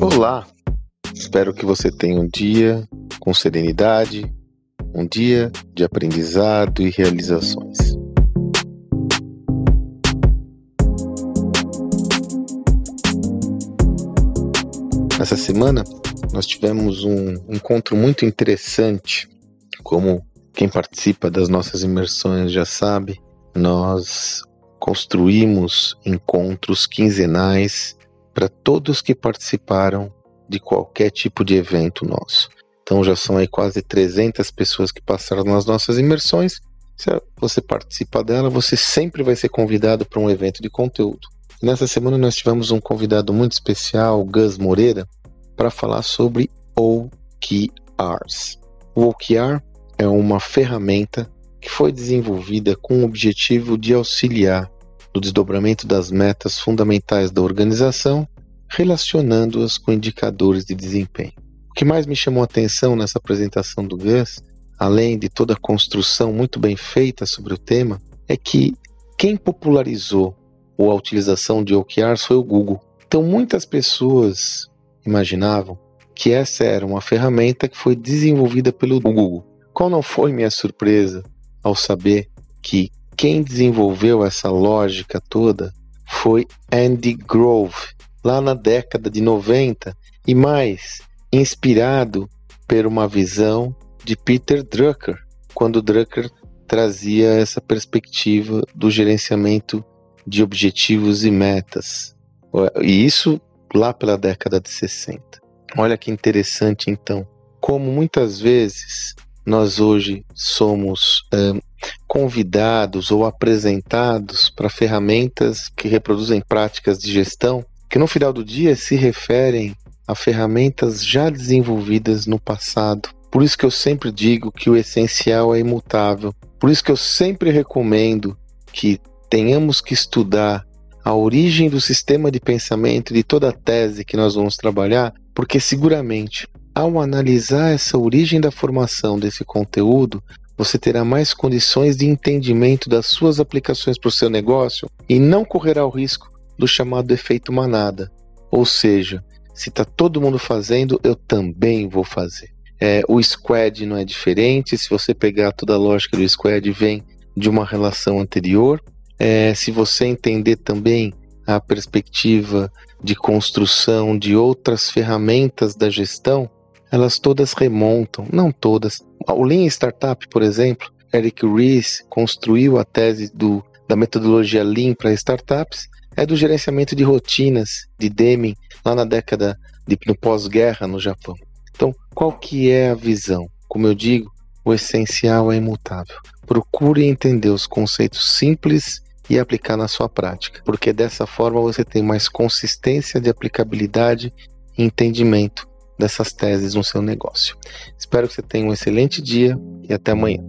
Olá! Espero que você tenha um dia com serenidade, um dia de aprendizado e realizações. Essa semana nós tivemos um encontro muito interessante. Como quem participa das nossas imersões já sabe, nós construímos encontros quinzenais para todos que participaram de qualquer tipo de evento nosso. Então já são aí quase 300 pessoas que passaram nas nossas imersões. Se você participa dela, você sempre vai ser convidado para um evento de conteúdo. Nessa semana nós tivemos um convidado muito especial, Gus Moreira, para falar sobre OKRs. O OKR é uma ferramenta que foi desenvolvida com o objetivo de auxiliar no desdobramento das metas fundamentais da organização, relacionando-as com indicadores de desempenho. O que mais me chamou a atenção nessa apresentação do Gus, além de toda a construção muito bem feita sobre o tema, é que quem popularizou a utilização de OKRs foi o Google. Então muitas pessoas imaginavam que essa era uma ferramenta que foi desenvolvida pelo Google. Qual não foi minha surpresa ao saber que quem desenvolveu essa lógica toda foi Andy Grove, lá na década de 90, e mais, inspirado por uma visão de Peter Drucker, quando Drucker trazia essa perspectiva do gerenciamento de objetivos e metas. E isso lá pela década de 60. Olha que interessante então, como muitas vezes nós hoje somos é, convidados ou apresentados para ferramentas que reproduzem práticas de gestão que no final do dia se referem a ferramentas já desenvolvidas no passado. Por isso que eu sempre digo que o essencial é imutável. Por isso que eu sempre recomendo que tenhamos que estudar a origem do sistema de pensamento de toda a tese que nós vamos trabalhar, porque seguramente ao analisar essa origem da formação desse conteúdo, você terá mais condições de entendimento das suas aplicações para o seu negócio e não correrá o risco do chamado efeito manada. Ou seja, se está todo mundo fazendo, eu também vou fazer. É, o squad não é diferente, se você pegar toda a lógica do squad, vem de uma relação anterior. É, se você entender também a perspectiva de construção de outras ferramentas da gestão, elas todas remontam, não todas. O Lean Startup, por exemplo, Eric Ries construiu a tese do, da metodologia Lean para startups, é do gerenciamento de rotinas de Deming lá na década de no pós-guerra no Japão. Então, qual que é a visão? Como eu digo, o essencial é imutável. Procure entender os conceitos simples e aplicar na sua prática, porque dessa forma você tem mais consistência de aplicabilidade e entendimento dessas teses no seu negócio. Espero que você tenha um excelente dia e até amanhã.